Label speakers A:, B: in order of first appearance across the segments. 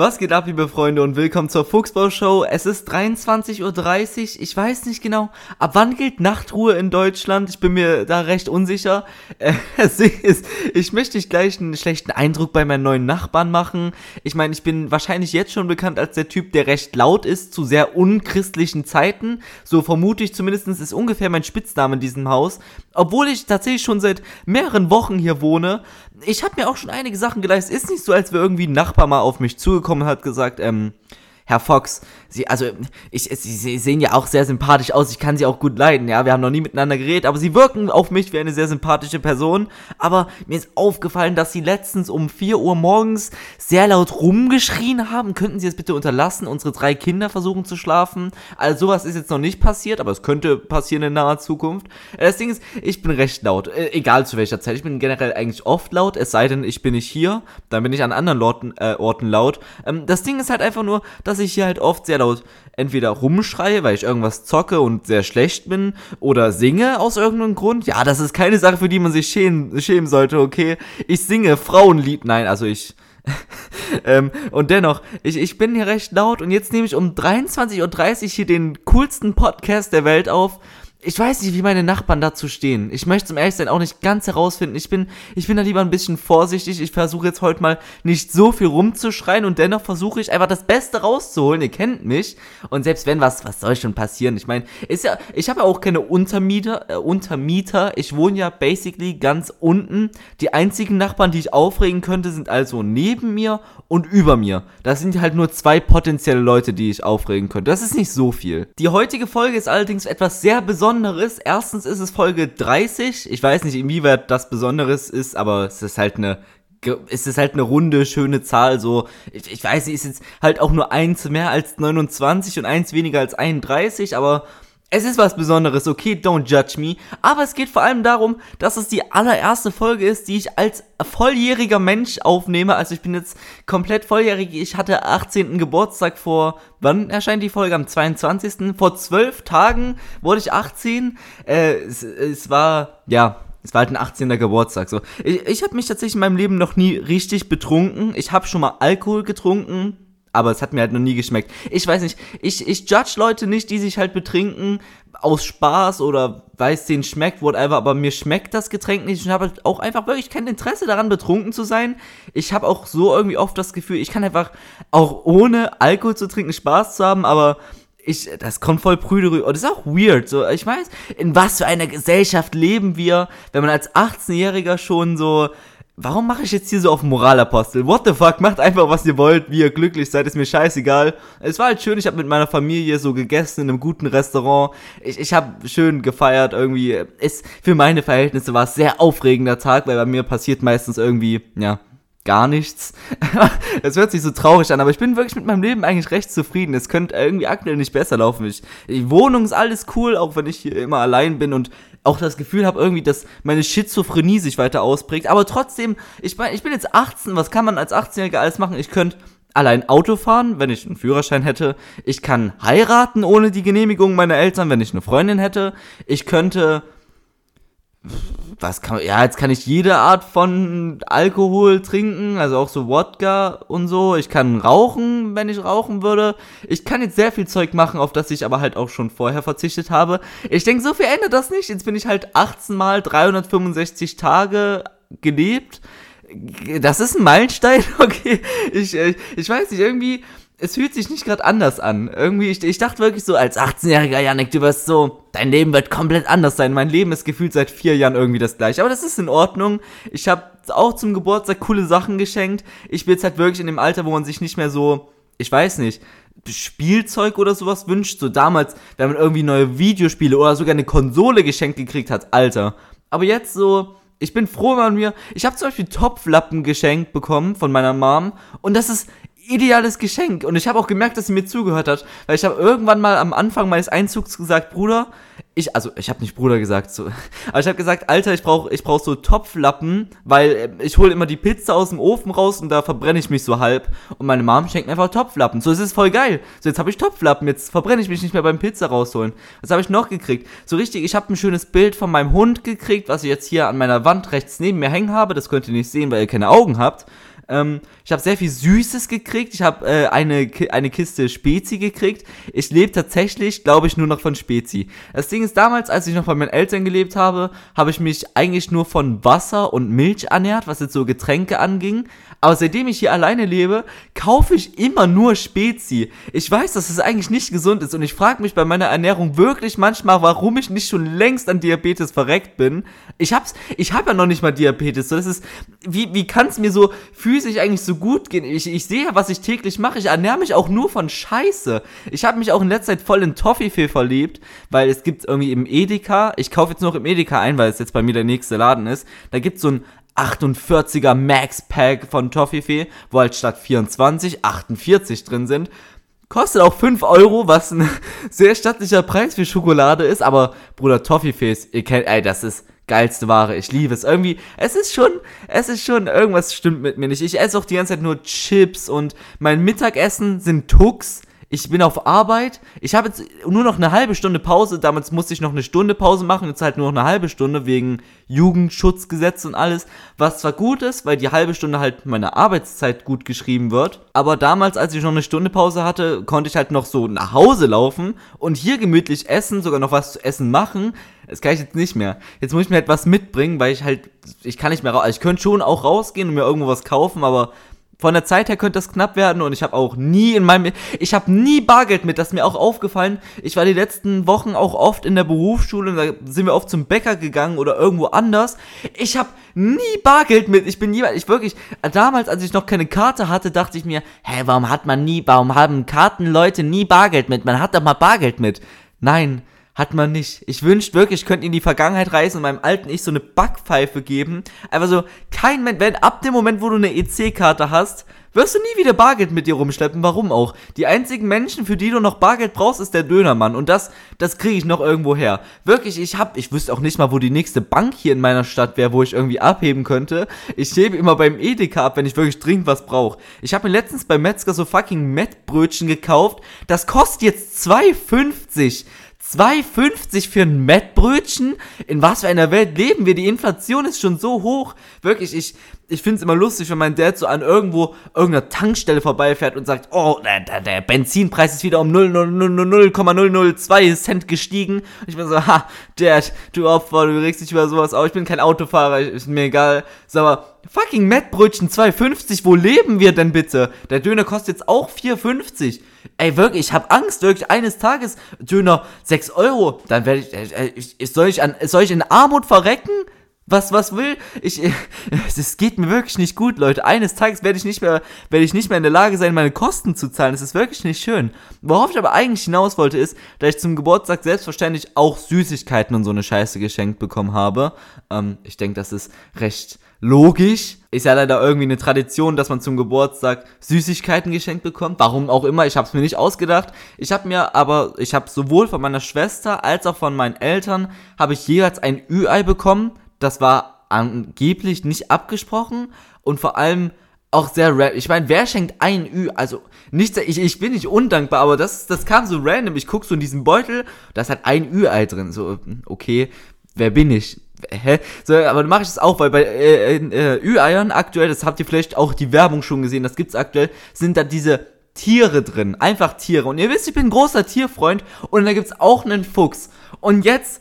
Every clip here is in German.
A: Was geht ab, liebe Freunde, und willkommen zur Fuchsbau-Show. Es ist 23.30 Uhr. Ich weiß nicht genau, ab wann gilt Nachtruhe in Deutschland? Ich bin mir da recht unsicher. Äh, ich möchte nicht gleich einen schlechten Eindruck bei meinen neuen Nachbarn machen. Ich meine, ich bin wahrscheinlich jetzt schon bekannt als der Typ, der recht laut ist zu sehr unchristlichen Zeiten. So vermute ich zumindest, ist ungefähr mein Spitzname in diesem Haus. Obwohl ich tatsächlich schon seit mehreren Wochen hier wohne. Ich habe mir auch schon einige Sachen geleistet. Ist nicht so, als wäre irgendwie ein Nachbar mal auf mich zu zugekommen und hat gesagt, ähm, Herr Fox, Sie, also, ich, Sie, Sie sehen ja auch sehr sympathisch aus, ich kann Sie auch gut leiden, ja, wir haben noch nie miteinander geredet, aber Sie wirken auf mich wie eine sehr sympathische Person, aber mir ist aufgefallen, dass Sie letztens um 4 Uhr morgens sehr laut rumgeschrien haben, könnten Sie es bitte unterlassen, unsere drei Kinder versuchen zu schlafen, also sowas ist jetzt noch nicht passiert, aber es könnte passieren in naher Zukunft. Äh, das Ding ist, ich bin recht laut, äh, egal zu welcher Zeit, ich bin generell eigentlich oft laut, es sei denn, ich bin nicht hier, dann bin ich an anderen Orten, äh, Orten laut. Ähm, das Ding ist halt einfach nur, dass dass ich hier halt oft sehr laut entweder rumschreie, weil ich irgendwas zocke und sehr schlecht bin, oder singe aus irgendeinem Grund. Ja, das ist keine Sache, für die man sich schämen, schämen sollte, okay? Ich singe Frauenlied, nein, also ich. ähm, und dennoch, ich, ich bin hier recht laut und jetzt nehme ich um 23.30 Uhr hier den coolsten Podcast der Welt auf ich weiß nicht, wie meine Nachbarn dazu stehen. Ich möchte zum ehrlich sein auch nicht ganz herausfinden. Ich bin, ich bin da lieber ein bisschen vorsichtig. Ich versuche jetzt heute mal nicht so viel rumzuschreien und dennoch versuche ich einfach das Beste rauszuholen. Ihr kennt mich. Und selbst wenn was, was soll schon passieren? Ich meine, ist ja, ich habe ja auch keine Untermieter, äh, Untermieter. Ich wohne ja basically ganz unten. Die einzigen Nachbarn, die ich aufregen könnte, sind also neben mir und über mir. Das sind halt nur zwei potenzielle Leute, die ich aufregen könnte. Das ist nicht so viel. Die heutige Folge ist allerdings etwas sehr Besonderes Besonderes. Erstens ist es Folge 30. Ich weiß nicht, inwieweit das Besonderes ist, aber es ist halt eine es ist halt eine runde, schöne Zahl, so, ich, ich weiß nicht, ist jetzt halt auch nur eins mehr als 29 und eins weniger als 31, aber es ist was Besonderes, okay, don't judge me. Aber es geht vor allem darum, dass es die allererste Folge ist, die ich als volljähriger Mensch aufnehme. Also ich bin jetzt komplett volljährig. Ich hatte 18. Geburtstag vor, wann erscheint die Folge? Am 22. Vor zwölf Tagen wurde ich 18. Äh, es, es war, ja, es war halt ein 18. Geburtstag. So. Ich, ich habe mich tatsächlich in meinem Leben noch nie richtig betrunken. Ich habe schon mal Alkohol getrunken aber es hat mir halt noch nie geschmeckt. Ich weiß nicht, ich, ich judge Leute nicht, die sich halt betrinken aus Spaß oder weiß, denen schmeckt, whatever, aber mir schmeckt das Getränk nicht. Ich habe halt auch einfach wirklich kein Interesse daran, betrunken zu sein. Ich habe auch so irgendwie oft das Gefühl, ich kann einfach auch ohne Alkohol zu trinken Spaß zu haben, aber ich, das kommt voll prüde rüber. Und das ist auch weird. So, ich weiß, in was für einer Gesellschaft leben wir, wenn man als 18-Jähriger schon so warum mache ich jetzt hier so auf Moralapostel? What the fuck? Macht einfach, was ihr wollt, wie ihr glücklich seid, ist mir scheißegal. Es war halt schön, ich habe mit meiner Familie so gegessen in einem guten Restaurant. Ich, ich habe schön gefeiert irgendwie. Ist, für meine Verhältnisse war es sehr aufregender Tag, weil bei mir passiert meistens irgendwie, ja, gar nichts. Es hört sich so traurig an, aber ich bin wirklich mit meinem Leben eigentlich recht zufrieden. Es könnte irgendwie aktuell nicht besser laufen. Ich, die Wohnung ist alles cool, auch wenn ich hier immer allein bin und auch das Gefühl habe irgendwie, dass meine Schizophrenie sich weiter ausprägt. Aber trotzdem, ich meine, ich bin jetzt 18, was kann man als 18-Jähriger alles machen? Ich könnte allein Auto fahren, wenn ich einen Führerschein hätte. Ich kann heiraten ohne die Genehmigung meiner Eltern, wenn ich eine Freundin hätte. Ich könnte was kann ja, jetzt kann ich jede Art von Alkohol trinken, also auch so Wodka und so. Ich kann rauchen, wenn ich rauchen würde. Ich kann jetzt sehr viel Zeug machen, auf das ich aber halt auch schon vorher verzichtet habe. Ich denke, so viel ändert das nicht. Jetzt bin ich halt 18 mal 365 Tage gelebt. Das ist ein Meilenstein, okay. Ich, ich, ich weiß nicht, irgendwie es fühlt sich nicht gerade anders an. Irgendwie, ich, ich dachte wirklich so, als 18-jähriger Janik, du wirst so, dein Leben wird komplett anders sein. Mein Leben ist gefühlt seit vier Jahren irgendwie das gleiche. Aber das ist in Ordnung. Ich habe auch zum Geburtstag coole Sachen geschenkt. Ich bin jetzt halt wirklich in dem Alter, wo man sich nicht mehr so, ich weiß nicht, Spielzeug oder sowas wünscht. So damals, wenn man irgendwie neue Videospiele oder sogar eine Konsole geschenkt gekriegt hat, Alter. Aber jetzt so, ich bin froh an mir. Ich habe zum Beispiel Topflappen geschenkt bekommen von meiner Mom. Und das ist ideales Geschenk. Und ich habe auch gemerkt, dass sie mir zugehört hat, weil ich habe irgendwann mal am Anfang meines Einzugs gesagt, Bruder, ich, also ich habe nicht Bruder gesagt, so, aber ich habe gesagt, Alter, ich brauche ich brauch so Topflappen, weil äh, ich hole immer die Pizza aus dem Ofen raus und da verbrenne ich mich so halb. Und meine Mom schenkt mir einfach Topflappen. So, es ist voll geil. So, jetzt habe ich Topflappen, jetzt verbrenne ich mich nicht mehr beim Pizza rausholen. Was habe ich noch gekriegt? So richtig, ich habe ein schönes Bild von meinem Hund gekriegt, was ich jetzt hier an meiner Wand rechts neben mir hängen habe. Das könnt ihr nicht sehen, weil ihr keine Augen habt. Ähm, ich habe sehr viel Süßes gekriegt. Ich habe äh, eine, eine Kiste Spezi gekriegt. Ich lebe tatsächlich, glaube ich, nur noch von Spezi. Das Ding ist, damals, als ich noch bei meinen Eltern gelebt habe, habe ich mich eigentlich nur von Wasser und Milch ernährt, was jetzt so Getränke anging. Aber seitdem ich hier alleine lebe, kaufe ich immer nur Spezi. Ich weiß, dass es eigentlich nicht gesund ist und ich frage mich bei meiner Ernährung wirklich manchmal, warum ich nicht schon längst an Diabetes verreckt bin. Ich hab's, ich hab ja noch nicht mal Diabetes. So, das ist, wie, wie kann es mir so physisch eigentlich so gut gehen? Ich, ich sehe, was ich täglich mache. Ich ernähre mich auch nur von Scheiße. Ich habe mich auch in letzter Zeit voll in Toffifee verliebt, weil es gibt irgendwie im Edeka, ich kaufe jetzt noch im Edeka ein, weil es jetzt bei mir der nächste Laden ist, da gibt es so ein 48er Max Pack von Toffifee, wo halt statt 24 48 drin sind. Kostet auch 5 Euro, was ein sehr stattlicher Preis für Schokolade ist, aber Bruder Toffifees, ihr kennt, ey, das ist geilste Ware. Ich liebe es. Irgendwie, es ist schon, es ist schon, irgendwas stimmt mit mir nicht. Ich esse auch die ganze Zeit nur Chips und mein Mittagessen sind Tux ich bin auf Arbeit, ich habe jetzt nur noch eine halbe Stunde Pause, damals musste ich noch eine Stunde Pause machen, jetzt halt nur noch eine halbe Stunde wegen Jugendschutzgesetz und alles, was zwar gut ist, weil die halbe Stunde halt meine Arbeitszeit gut geschrieben wird, aber damals, als ich noch eine Stunde Pause hatte, konnte ich halt noch so nach Hause laufen und hier gemütlich essen, sogar noch was zu essen machen, das kann ich jetzt nicht mehr. Jetzt muss ich mir etwas mitbringen, weil ich halt, ich kann nicht mehr raus, also ich könnte schon auch rausgehen und mir irgendwo was kaufen, aber von der Zeit her könnte das knapp werden und ich habe auch nie in meinem ich habe nie Bargeld mit, das ist mir auch aufgefallen. Ich war die letzten Wochen auch oft in der Berufsschule, da sind wir oft zum Bäcker gegangen oder irgendwo anders. Ich habe nie Bargeld mit. Ich bin niemand, ich wirklich damals, als ich noch keine Karte hatte, dachte ich mir, hä, warum hat man nie, warum haben Kartenleute nie Bargeld mit? Man hat doch mal Bargeld mit. Nein, hat man nicht. Ich wünschte wirklich, ich könnte in die Vergangenheit reisen und meinem alten Ich so eine Backpfeife geben. Einfach so, kein Mensch, wenn ab dem Moment, wo du eine EC-Karte hast, wirst du nie wieder Bargeld mit dir rumschleppen. Warum auch? Die einzigen Menschen, für die du noch Bargeld brauchst, ist der Dönermann. Und das, das kriege ich noch irgendwo her. Wirklich, ich hab, ich wüsste auch nicht mal, wo die nächste Bank hier in meiner Stadt wäre, wo ich irgendwie abheben könnte. Ich hebe immer beim Edeka ab, wenn ich wirklich dringend was brauche. Ich habe mir letztens beim Metzger so fucking Mettbrötchen gekauft. Das kostet jetzt 2,50. 2,50 für ein Mettbrötchen? In was für einer Welt leben wir? Die Inflation ist schon so hoch. Wirklich, ich, ich finde es immer lustig, wenn mein Dad so an irgendwo irgendeiner Tankstelle vorbeifährt und sagt, oh, der, der Benzinpreis ist wieder um 0,002 Cent gestiegen. Und ich bin so, ha, Dad, du Opfer, du regst dich über sowas auf. Ich bin kein Autofahrer, ist mir egal. Sag mal, fucking Mettbrötchen 2,50, wo leben wir denn bitte? Der Döner kostet jetzt auch 4,50. Ey, wirklich, ich habe Angst, wirklich, eines Tages, Döner 6 Euro, dann werde ich, äh, ich, soll ich an, soll ich in Armut verrecken? Was, was will? Ich, es geht mir wirklich nicht gut, Leute. Eines Tages werde ich nicht mehr, werde ich nicht mehr in der Lage sein, meine Kosten zu zahlen. Das ist wirklich nicht schön. Worauf ich aber eigentlich hinaus wollte, ist, dass ich zum Geburtstag selbstverständlich auch Süßigkeiten und so eine Scheiße geschenkt bekommen habe. Ähm, ich denke, das ist recht logisch. Ist ja leider irgendwie eine Tradition, dass man zum Geburtstag Süßigkeiten geschenkt bekommt. Warum auch immer, ich habe es mir nicht ausgedacht. Ich habe mir aber, ich habe sowohl von meiner Schwester als auch von meinen Eltern, habe ich jeweils ein Ü-Ei bekommen. Das war angeblich nicht abgesprochen und vor allem auch sehr random. Ich meine, wer schenkt ein Ü? Also, nicht, ich, ich bin nicht undankbar, aber das, das kam so random. Ich guck so in diesen Beutel, da ist halt ein Ü-Ei drin. So, okay, wer bin ich? Hä? So, aber dann mache ich das auch, weil bei äh, äh, Ü-Eiern aktuell, das habt ihr vielleicht auch die Werbung schon gesehen, das gibt's aktuell, sind da diese Tiere drin. Einfach Tiere. Und ihr wisst, ich bin ein großer Tierfreund und da gibt's auch einen Fuchs. Und jetzt,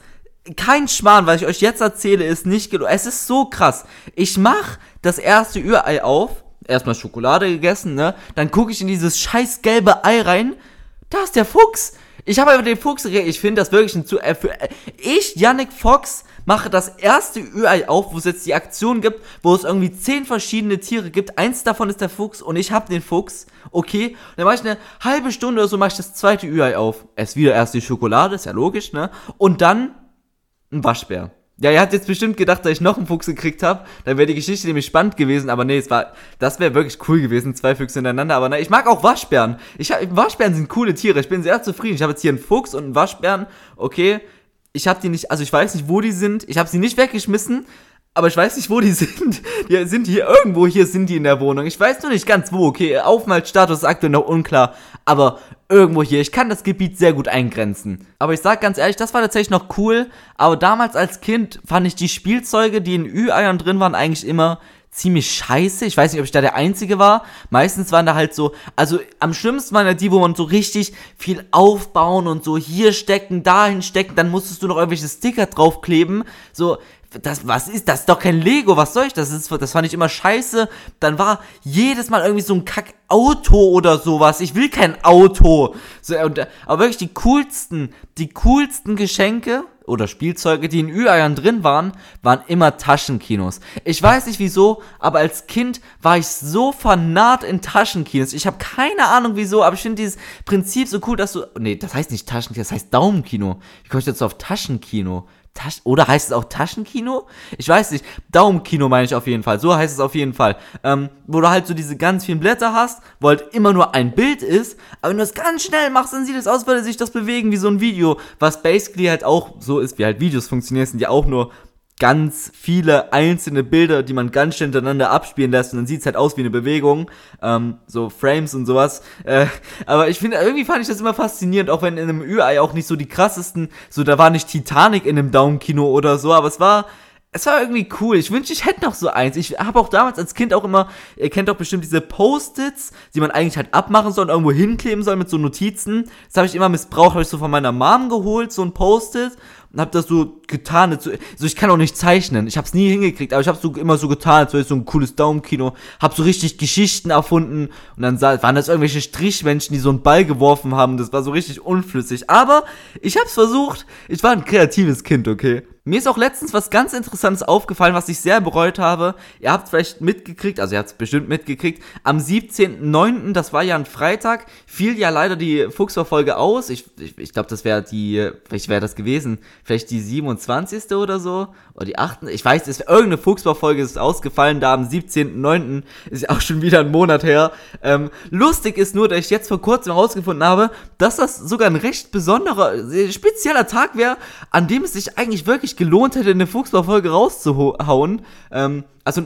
A: kein Schmarrn, was ich euch jetzt erzähle, ist nicht genug. Es ist so krass. Ich mach das erste Ü-Ei auf, erstmal Schokolade gegessen, ne? Dann gucke ich in dieses scheiß gelbe Ei rein. Da ist der Fuchs. Ich habe einfach den Fuchs, ich finde das wirklich ein zu. Äh, für, äh, ich, Yannick Fox, mache das erste Ü-Ei auf, wo es jetzt die Aktion gibt, wo es irgendwie zehn verschiedene Tiere gibt. Eins davon ist der Fuchs und ich habe den Fuchs. Okay. Und dann mache ich eine halbe Stunde oder so, mache ich das zweite Ü-Ei auf. Es wieder erst die Schokolade, ist ja logisch, ne? Und dann ein Waschbär. Ja, ihr habt jetzt bestimmt gedacht, dass ich noch einen Fuchs gekriegt habe. Dann wäre die Geschichte nämlich spannend gewesen, aber nee, es war, das wäre wirklich cool gewesen, zwei Füchse hintereinander. Aber ne, ich mag auch Waschbären. Ich hab, Waschbären sind coole Tiere. Ich bin sehr zufrieden. Ich habe jetzt hier einen Fuchs und einen Waschbären. Okay, ich habe die nicht, also ich weiß nicht, wo die sind. Ich habe sie nicht weggeschmissen, aber ich weiß nicht, wo die sind. Die sind hier irgendwo, hier sind die in der Wohnung. Ich weiß nur nicht ganz wo. Okay, Aufenthaltsstatus ist aktuell noch unklar, aber irgendwo hier. Ich kann das Gebiet sehr gut eingrenzen. Aber ich sag ganz ehrlich, das war tatsächlich noch cool. Aber damals als Kind fand ich die Spielzeuge, die in Ü-Eiern drin waren, eigentlich immer ziemlich scheiße. Ich weiß nicht, ob ich da der Einzige war. Meistens waren da halt so, also am schlimmsten waren da die, wo man so richtig viel aufbauen und so hier stecken, dahin stecken, dann musstest du noch irgendwelche Sticker draufkleben. So, das, was ist das? Ist doch kein Lego, was soll ich? Das ist, das fand ich immer scheiße. Dann war jedes Mal irgendwie so ein Kack-Auto oder sowas. Ich will kein Auto. So, und, aber wirklich die coolsten, die coolsten Geschenke oder Spielzeuge, die in Ü-Eiern drin waren, waren immer Taschenkinos. Ich weiß nicht wieso, aber als Kind war ich so fanat in Taschenkinos. Ich habe keine Ahnung wieso, aber ich finde dieses Prinzip so cool, dass du. Nee, das heißt nicht Taschenkino, das heißt Daumenkino. Wie komme ich jetzt auf Taschenkino? Tasch oder heißt es auch Taschenkino? Ich weiß nicht. Daumenkino meine ich auf jeden Fall. So heißt es auf jeden Fall. Ähm, wo du halt so diese ganz vielen Blätter hast, wo halt immer nur ein Bild ist. Aber wenn du es ganz schnell machst, dann sieht es aus, würde sich das bewegen wie so ein Video. Was basically halt auch so ist, wie halt Videos funktionieren, sind ja auch nur ganz viele einzelne Bilder, die man ganz schnell hintereinander abspielen lässt und dann sieht's halt aus wie eine Bewegung, ähm, so Frames und sowas. Äh, aber ich finde, irgendwie fand ich das immer faszinierend, auch wenn in einem Ü-Ei auch nicht so die krassesten, so da war nicht Titanic in einem Daumenkino oder so, aber es war es war irgendwie cool. Ich wünschte, ich hätte noch so eins. Ich habe auch damals als Kind auch immer, ihr kennt doch bestimmt diese Post-its, die man eigentlich halt abmachen soll und irgendwo hinkleben soll mit so Notizen. Das habe ich immer missbraucht, habe ich so von meiner Mom geholt, so ein Post-it und habe das so getan. So, so, ich kann auch nicht zeichnen. Ich habe es nie hingekriegt, aber ich habe so immer so getan, als wäre so ein cooles Daumenkino. Habe so richtig Geschichten erfunden und dann sah, waren das irgendwelche Strichmenschen, die so einen Ball geworfen haben. Das war so richtig unflüssig. Aber ich habe es versucht. Ich war ein kreatives Kind, okay. Mir ist auch letztens was ganz Interessantes aufgefallen, was ich sehr bereut habe. Ihr habt vielleicht mitgekriegt, also ihr habt es bestimmt mitgekriegt. Am 17.09., das war ja ein Freitag, fiel ja leider die Fuchsverfolge aus. Ich, ich, ich glaube, das wäre die, vielleicht wäre das gewesen, vielleicht die 27. oder so, oder die 8. Ich weiß, es, irgendeine Fuchsverfolge ist ausgefallen, da am 17.09. ist ja auch schon wieder ein Monat her. Ähm, lustig ist nur, dass ich jetzt vor kurzem herausgefunden habe, dass das sogar ein recht besonderer, spezieller Tag wäre, an dem es sich eigentlich wirklich gelohnt hätte, eine Fuchsbau-Folge rauszuhauen. Ähm, also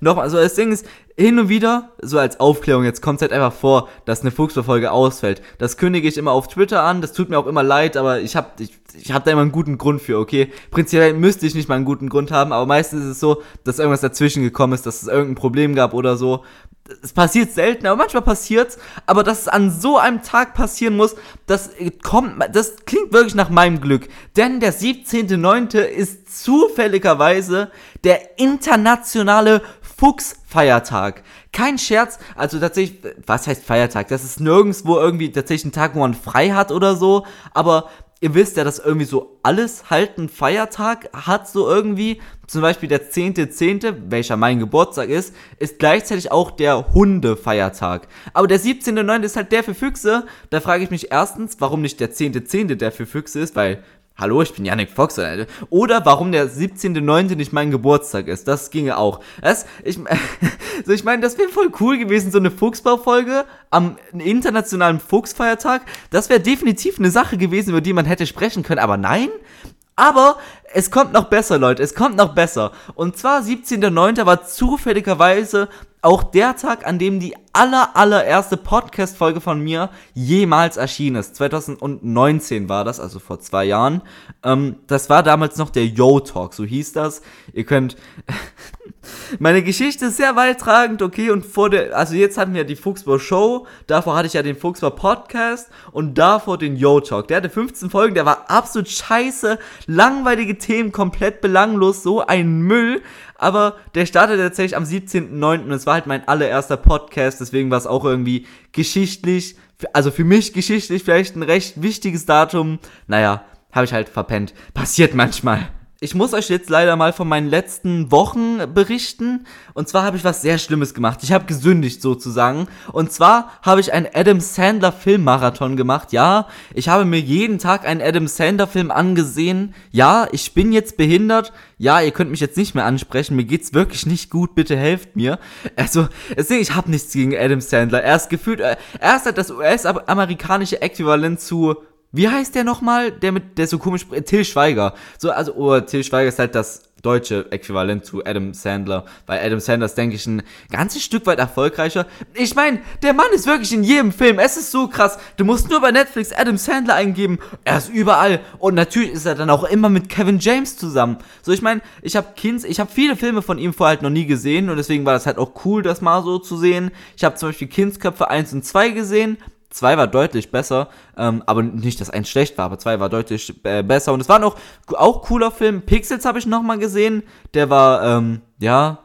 A: nochmal, also das Ding ist, hin und wieder, so als Aufklärung, jetzt kommt es halt einfach vor, dass eine Fuchsbau-Folge ausfällt. Das kündige ich immer auf Twitter an, das tut mir auch immer leid, aber ich habe ich, ich hab da immer einen guten Grund für, okay? Prinzipiell müsste ich nicht mal einen guten Grund haben, aber meistens ist es so, dass irgendwas dazwischen gekommen ist, dass es irgendein Problem gab oder so es passiert selten, aber manchmal passiert's. Aber dass es an so einem Tag passieren muss, das kommt, das klingt wirklich nach meinem Glück. Denn der 17.9. ist zufälligerweise der internationale Fuchsfeiertag. Kein Scherz, also tatsächlich, was heißt Feiertag? Das ist nirgendwo irgendwie tatsächlich ein Tag, wo man frei hat oder so. Aber ihr wisst ja, dass irgendwie so alles halt einen Feiertag hat, so irgendwie. Zum Beispiel der 10.10., .10., welcher mein Geburtstag ist, ist gleichzeitig auch der Hundefeiertag. Aber der 17.9. ist halt der für Füchse. Da frage ich mich erstens, warum nicht der 10.10. .10. der für Füchse ist, weil Hallo, ich bin Yannick Fox. Oder warum der 17.9. nicht mein Geburtstag ist. Das ginge auch. Das, ich, so, ich meine, das wäre voll cool gewesen, so eine Fuchsbaufolge am internationalen Fuchsfeiertag. Das wäre definitiv eine Sache gewesen, über die man hätte sprechen können. Aber nein, aber es kommt noch besser, Leute. Es kommt noch besser. Und zwar 17.09. war zufälligerweise auch der Tag, an dem die aller, allererste Podcast-Folge von mir jemals erschienen ist. 2019 war das, also vor zwei Jahren. Ähm, das war damals noch der Yo-Talk, so hieß das. Ihr könnt. Meine Geschichte ist sehr weittragend, okay, und vor der, also jetzt hatten wir die Fuchsbau Show, davor hatte ich ja den Fuchsbau Podcast und davor den Yo Talk. Der hatte 15 Folgen, der war absolut scheiße, langweilige Themen, komplett belanglos, so ein Müll, aber der startete tatsächlich am 17.09. und es war halt mein allererster Podcast, deswegen war es auch irgendwie geschichtlich, also für mich geschichtlich vielleicht ein recht wichtiges Datum. Naja, habe ich halt verpennt. Passiert manchmal. Ich muss euch jetzt leider mal von meinen letzten Wochen berichten. Und zwar habe ich was sehr Schlimmes gemacht. Ich habe gesündigt sozusagen. Und zwar habe ich einen Adam Sandler Filmmarathon gemacht. Ja, ich habe mir jeden Tag einen Adam Sandler Film angesehen. Ja, ich bin jetzt behindert. Ja, ihr könnt mich jetzt nicht mehr ansprechen. Mir geht's wirklich nicht gut. Bitte helft mir. Also, ich habe nichts gegen Adam Sandler. Er ist gefühlt, er ist halt das US-amerikanische Äquivalent zu wie heißt der nochmal? Der mit, der so komisch, Till Schweiger. So, also, oh, Till Schweiger ist halt das deutsche Äquivalent zu Adam Sandler. Weil Adam Sandler ist, denke ich, ein ganzes Stück weit erfolgreicher. Ich meine, der Mann ist wirklich in jedem Film. Es ist so krass. Du musst nur bei Netflix Adam Sandler eingeben. Er ist überall. Und natürlich ist er dann auch immer mit Kevin James zusammen. So, ich meine, ich habe Kinds, ich habe viele Filme von ihm vorher halt noch nie gesehen. Und deswegen war das halt auch cool, das mal so zu sehen. Ich habe zum Beispiel Kindsköpfe 1 und 2 gesehen. 2 war deutlich besser, ähm, aber nicht, dass eins schlecht war, aber 2 war deutlich äh, besser. Und es war noch auch cooler Film. Pixels habe ich nochmal gesehen. Der war, ähm, ja.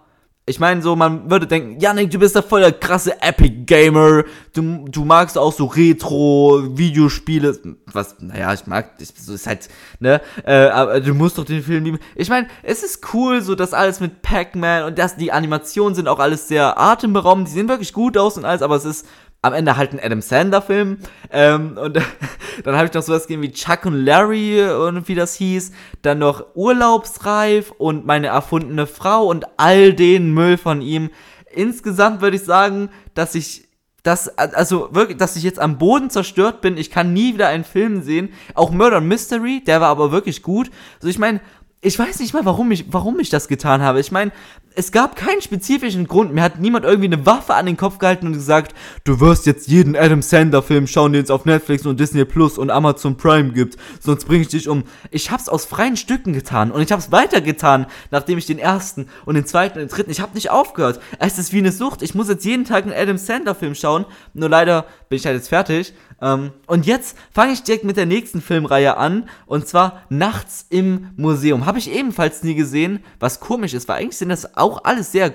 A: Ich meine, so, man würde denken, Janik, du bist der voll der krasse Epic Gamer. Du, du magst auch so Retro-Videospiele. Was, naja, ich mag, das ist halt, ne, äh, aber du musst doch den Film lieben. Ich meine, es ist cool, so das alles mit Pac-Man und das, die Animationen sind auch alles sehr atemberaubend. Die sehen wirklich gut aus und alles, aber es ist am Ende halt ein Adam Sandler-Film. Ähm, und dann habe ich noch sowas gegeben wie Chuck und Larry und wie das hieß. Dann noch Urlaubsreif und meine erfundene Frau und all den Müll von ihm. Insgesamt würde ich sagen, dass ich das, also wirklich, dass ich jetzt am Boden zerstört bin. Ich kann nie wieder einen Film sehen. Auch Murder Mystery, der war aber wirklich gut. Also ich meine, ich weiß nicht mal, warum ich, warum ich das getan habe. Ich meine, es gab keinen spezifischen Grund. Mir hat niemand irgendwie eine Waffe an den Kopf gehalten und gesagt, du wirst jetzt jeden Adam Sandler-Film schauen, den es auf Netflix und Disney Plus und Amazon Prime gibt. Sonst bringe ich dich um. Ich hab's aus freien Stücken getan und ich hab's weitergetan, nachdem ich den ersten und den zweiten und den dritten. Ich hab nicht aufgehört. Es ist wie eine Sucht. Ich muss jetzt jeden Tag einen Adam Sandler-Film schauen. Nur leider bin ich halt jetzt fertig. Ähm, und jetzt fange ich direkt mit der nächsten Filmreihe an. Und zwar Nachts im Museum. Habe ich ebenfalls nie gesehen. Was komisch ist, weil eigentlich sind das auch alles sehr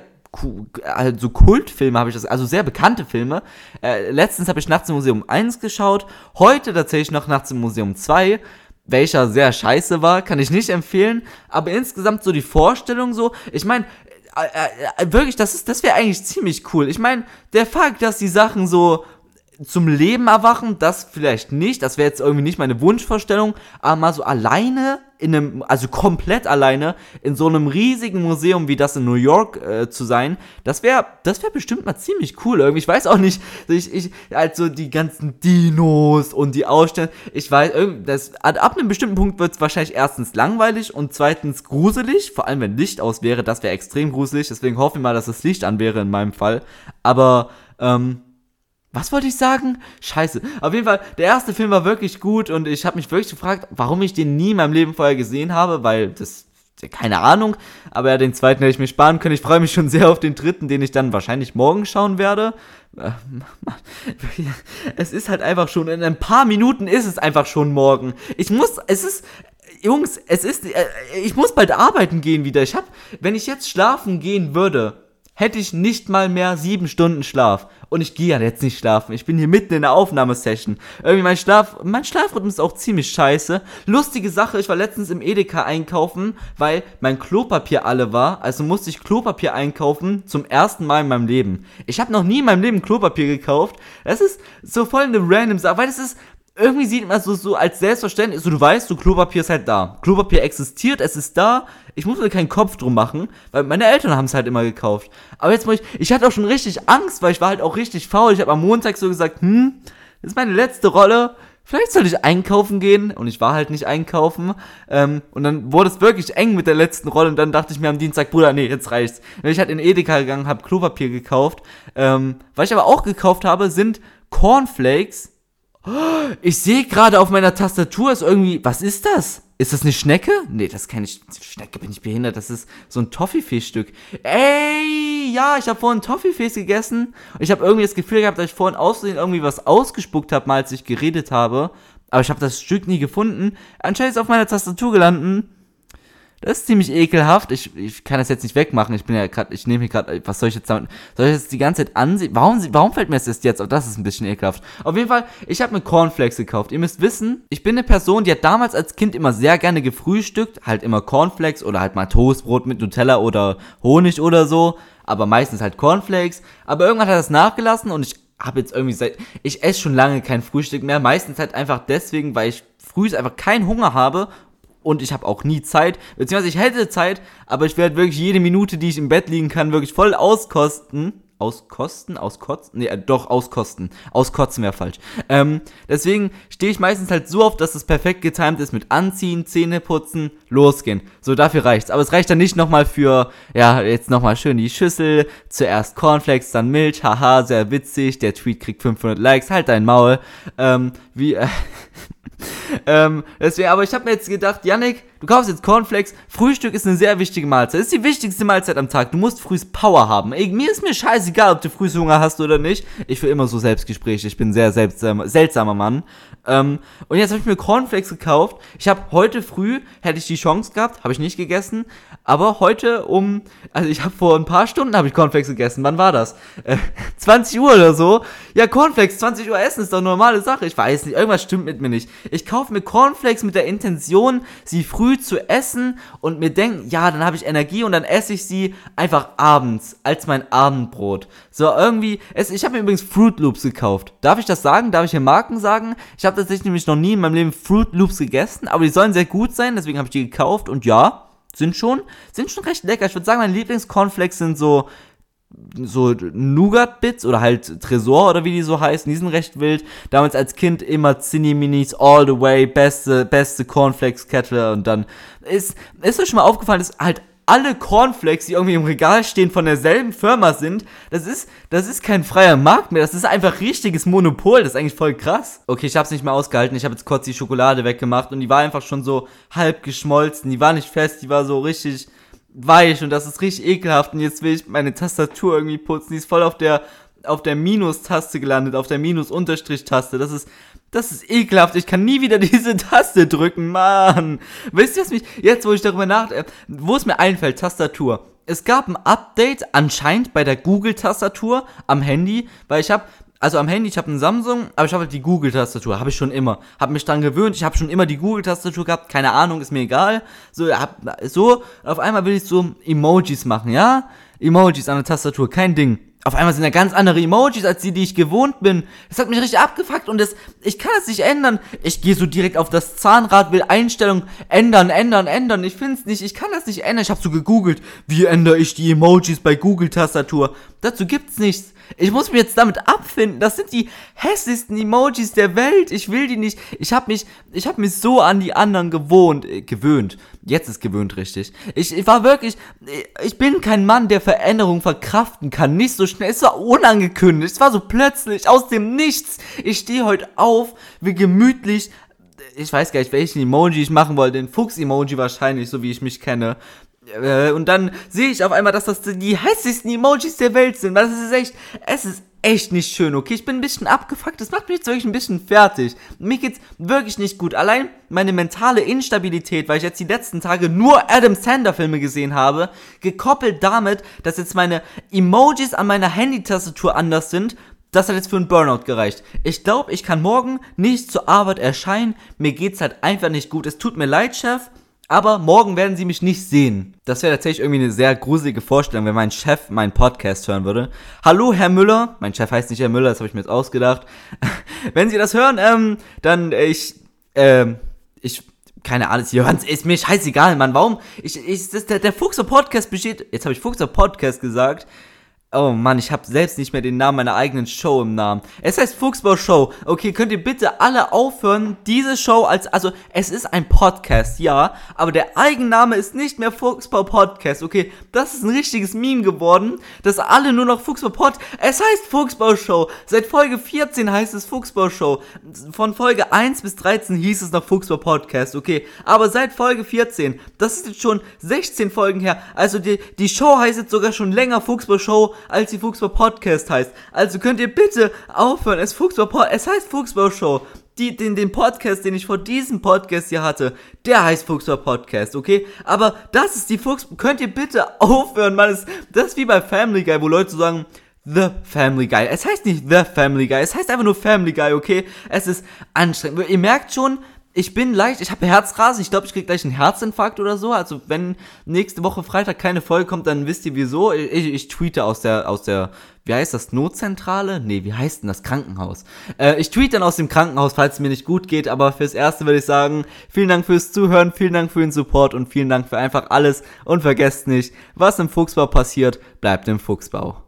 A: also Kultfilme habe ich das, also sehr bekannte Filme. Äh, letztens habe ich Nachts im Museum 1 geschaut, heute tatsächlich noch Nachts im Museum 2, welcher sehr scheiße war, kann ich nicht empfehlen, aber insgesamt so die Vorstellung so, ich meine, äh, äh, wirklich, das ist, das wäre eigentlich ziemlich cool. Ich meine, der Fakt, dass die Sachen so zum Leben erwachen, das vielleicht nicht, das wäre jetzt irgendwie nicht meine Wunschvorstellung, aber mal so alleine in einem, also komplett alleine in so einem riesigen Museum wie das in New York äh, zu sein, das wäre, das wäre bestimmt mal ziemlich cool irgendwie. Ich weiß auch nicht, ich, ich, also die ganzen Dinos und die Ausstellungen, ich weiß, das, ab einem bestimmten Punkt wird es wahrscheinlich erstens langweilig und zweitens gruselig, vor allem wenn Licht aus wäre, das wäre extrem gruselig, deswegen hoffe ich mal, dass das Licht an wäre in meinem Fall, aber, ähm, was wollte ich sagen? Scheiße. Auf jeden Fall, der erste Film war wirklich gut und ich habe mich wirklich gefragt, warum ich den nie in meinem Leben vorher gesehen habe, weil das keine Ahnung, aber ja, den zweiten hätte ich mir sparen können. Ich freue mich schon sehr auf den dritten, den ich dann wahrscheinlich morgen schauen werde. Es ist halt einfach schon, in ein paar Minuten ist es einfach schon morgen. Ich muss, es ist, Jungs, es ist, äh, ich muss bald arbeiten gehen wieder. Ich hab, wenn ich jetzt schlafen gehen würde, hätte ich nicht mal mehr sieben Stunden Schlaf. Und ich gehe ja jetzt nicht schlafen. Ich bin hier mitten in der Aufnahmesession. Irgendwie mein Schlaf, mein Schlafrhythmus ist auch ziemlich scheiße. Lustige Sache, ich war letztens im Edeka einkaufen, weil mein Klopapier alle war. Also musste ich Klopapier einkaufen zum ersten Mal in meinem Leben. Ich habe noch nie in meinem Leben Klopapier gekauft. Das ist so voll eine random Sache, weil das ist, irgendwie sieht man so, so als selbstverständlich, so du weißt, so Klopapier ist halt da. Klopapier existiert, es ist da. Ich muss mir keinen Kopf drum machen, weil meine Eltern haben es halt immer gekauft. Aber jetzt muss ich, ich hatte auch schon richtig Angst, weil ich war halt auch richtig faul. Ich habe am Montag so gesagt, hm, das ist meine letzte Rolle. Vielleicht soll ich einkaufen gehen und ich war halt nicht einkaufen. Ähm, und dann wurde es wirklich eng mit der letzten Rolle und dann dachte ich mir am Dienstag, Bruder, nee, jetzt reicht's. Wenn ich halt in Edeka gegangen, habe Klopapier gekauft. Ähm, was ich aber auch gekauft habe, sind Cornflakes ich sehe gerade auf meiner Tastatur ist irgendwie, was ist das? Ist das eine Schnecke? Nee, das kenne ich. Schnecke bin ich behindert. Das ist so ein Toffifee-Stück. Ey, ja, ich habe vorhin Toffifees gegessen. Ich habe irgendwie das Gefühl gehabt, dass ich vorhin außerdem irgendwie was ausgespuckt habe, mal als ich geredet habe. Aber ich habe das Stück nie gefunden. Anscheinend ist es auf meiner Tastatur gelandet. Das ist ziemlich ekelhaft. Ich, ich kann das jetzt nicht wegmachen. Ich bin ja gerade, ich nehme hier gerade, was soll ich jetzt damit, soll ich jetzt die ganze Zeit ansehen? Warum, warum fällt mir das jetzt auf? Das ist ein bisschen ekelhaft. Auf jeden Fall, ich habe mir Cornflakes gekauft. Ihr müsst wissen, ich bin eine Person, die hat damals als Kind immer sehr gerne gefrühstückt. Halt immer Cornflakes oder halt mal Toastbrot mit Nutella oder Honig oder so. Aber meistens halt Cornflakes. Aber irgendwann hat das nachgelassen und ich habe jetzt irgendwie seit, ich esse schon lange kein Frühstück mehr. Meistens halt einfach deswegen, weil ich früh einfach keinen Hunger habe und ich habe auch nie Zeit, beziehungsweise ich hätte Zeit, aber ich werde wirklich jede Minute, die ich im Bett liegen kann, wirklich voll auskosten. auskosten, auskotzen, nee, äh, doch, auskosten. Auskotzen wäre falsch. Ähm, deswegen stehe ich meistens halt so oft, dass es perfekt getimt ist mit Anziehen, Zähne putzen, losgehen. So, dafür reicht's. Aber es reicht dann nicht nochmal für, ja, jetzt nochmal schön die Schüssel, zuerst Cornflakes, dann Milch, haha, sehr witzig, der Tweet kriegt 500 Likes, halt dein Maul. Ähm, wie, äh, ähm, deswegen, aber ich habe mir jetzt gedacht, Yannick, du kaufst jetzt Cornflakes. Frühstück ist eine sehr wichtige Mahlzeit. Ist die wichtigste Mahlzeit am Tag. Du musst früh Power haben. Ey, mir ist mir scheißegal, ob du früh Hunger hast oder nicht. Ich will immer so Selbstgespräche. Ich bin sehr seltsamer, seltsamer Mann. Ähm, und jetzt habe ich mir Cornflakes gekauft. Ich habe heute früh, hätte ich die Chance gehabt, habe ich nicht gegessen. Aber heute um, also ich habe vor ein paar Stunden habe ich Cornflakes gegessen. Wann war das? Äh, 20 Uhr oder so. Ja, Cornflakes, 20 Uhr essen ist doch normale Sache. Ich weiß nicht, irgendwas stimmt mit mir nicht. Ich kaufe mir Cornflakes mit der Intention, sie früh zu essen und mir denken, ja, dann habe ich Energie und dann esse ich sie einfach abends als mein Abendbrot. So irgendwie, es, ich habe mir übrigens Fruit Loops gekauft. Darf ich das sagen? Darf ich hier Marken sagen? Ich habe tatsächlich nämlich noch nie in meinem Leben Fruit Loops gegessen, aber die sollen sehr gut sein, deswegen habe ich die gekauft und ja, sind schon, sind schon recht lecker. Ich würde sagen, meine Lieblingscornflakes sind so so Nougat-Bits oder halt Tresor oder wie die so heißen, die sind recht wild. Damals als Kind immer Zinni Minis all the way, beste, beste Cornflakes-Kette und dann ist, ist euch schon mal aufgefallen, dass halt alle Cornflakes, die irgendwie im Regal stehen, von derselben Firma sind, das ist, das ist kein freier Markt mehr, das ist einfach richtiges Monopol, das ist eigentlich voll krass. Okay, ich hab's nicht mehr ausgehalten, ich habe jetzt kurz die Schokolade weggemacht und die war einfach schon so halb geschmolzen, die war nicht fest, die war so richtig weich und das ist richtig ekelhaft und jetzt will ich meine Tastatur irgendwie putzen, die ist voll auf der auf der Minus-Taste gelandet, auf der Minus-Unterstrich-Taste. Das ist, das ist ekelhaft. Ich kann nie wieder diese Taste drücken, Mann. Wisst ihr, was mich, jetzt wo ich darüber nachdenke, wo es mir einfällt, Tastatur. Es gab ein Update anscheinend bei der Google-Tastatur am Handy, weil ich habe also am Handy, ich habe einen Samsung, aber ich habe halt die Google-Tastatur, habe ich schon immer. Habe mich dran gewöhnt, ich habe schon immer die Google-Tastatur gehabt, keine Ahnung, ist mir egal. So, hab, so, auf einmal will ich so Emojis machen, ja? Emojis an der Tastatur, kein Ding auf einmal sind da ganz andere Emojis als die, die ich gewohnt bin. Das hat mich richtig abgefuckt und das, ich kann das nicht ändern. Ich gehe so direkt auf das Zahnrad, will Einstellung ändern, ändern, ändern. Ich find's nicht, ich kann das nicht ändern. Ich habe so gegoogelt, wie ändere ich die Emojis bei Google-Tastatur. Dazu gibt's nichts. Ich muss mich jetzt damit abfinden. Das sind die hässlichsten Emojis der Welt. Ich will die nicht. Ich habe mich, ich habe mich so an die anderen gewohnt, äh, gewöhnt. Jetzt ist gewöhnt richtig. Ich, ich war wirklich, ich bin kein Mann, der Veränderung verkraften kann. Nicht so schnell. Es war unangekündigt. Es war so plötzlich aus dem Nichts. Ich stehe heute auf, wie gemütlich ich weiß gar nicht, welchen Emoji ich machen wollte. Den Fuchs-Emoji wahrscheinlich, so wie ich mich kenne. Äh, und dann sehe ich auf einmal, dass das die hässlichsten Emojis der Welt sind. Das ist echt, es ist echt nicht schön, okay? Ich bin ein bisschen abgefuckt. Das macht mich jetzt wirklich ein bisschen fertig. Mir geht's wirklich nicht gut. Allein meine mentale Instabilität, weil ich jetzt die letzten Tage nur Adam Sander Filme gesehen habe, gekoppelt damit, dass jetzt meine Emojis an meiner Handytastatur anders sind, das hat jetzt für einen Burnout gereicht. Ich glaube, ich kann morgen nicht zur Arbeit erscheinen. Mir geht's halt einfach nicht gut. Es tut mir leid, Chef. Aber morgen werden sie mich nicht sehen. Das wäre tatsächlich irgendwie eine sehr gruselige Vorstellung, wenn mein Chef meinen Podcast hören würde. Hallo, Herr Müller. Mein Chef heißt nicht Herr Müller, das habe ich mir jetzt ausgedacht. wenn Sie das hören, ähm, dann äh, ich, ähm, ich, keine Ahnung, Sie ist mir scheißegal, Mann. Warum? Ich, ich, das, der, der Fuchser Podcast besteht, jetzt habe ich Fuchser Podcast gesagt. Oh Mann, ich habe selbst nicht mehr den Namen meiner eigenen Show im Namen. Es heißt Fuchsbau Show. Okay, könnt ihr bitte alle aufhören, diese Show als, also es ist ein Podcast, ja, aber der Eigenname ist nicht mehr Fuchsbau Podcast. Okay, das ist ein richtiges Meme geworden, dass alle nur noch Fuchsbau Pod. Es heißt Fuchsbau Show. Seit Folge 14 heißt es Fuchsbau Show. Von Folge 1 bis 13 hieß es noch Fuchsbau Podcast. Okay, aber seit Folge 14, das ist jetzt schon 16 Folgen her. Also die, die Show heißt jetzt sogar schon länger Fuchsbau Show als die Fuchsbau Podcast heißt. Also könnt ihr bitte aufhören. Es, Fuchsbau Pod es heißt Fuchsbau Show. Die, den, den Podcast, den ich vor diesem Podcast hier hatte, der heißt Fuchsbau Podcast, okay? Aber das ist die Fuchs... Könnt ihr bitte aufhören, Mann? Das, das ist wie bei Family Guy, wo Leute sagen... The Family Guy. Es heißt nicht The Family Guy, es heißt einfach nur Family Guy, okay? Es ist anstrengend. Ihr merkt schon, ich bin leicht, ich habe Herzrasen, ich glaube, ich krieg gleich einen Herzinfarkt oder so. Also wenn nächste Woche Freitag keine Folge kommt, dann wisst ihr wieso. Ich, ich tweete aus der, aus der, wie heißt das, Notzentrale? Nee, wie heißt denn das Krankenhaus? Äh, ich tweete dann aus dem Krankenhaus, falls es mir nicht gut geht, aber fürs Erste würde ich sagen, vielen Dank fürs Zuhören, vielen Dank für den Support und vielen Dank für einfach alles und vergesst nicht, was im Fuchsbau passiert, bleibt im Fuchsbau.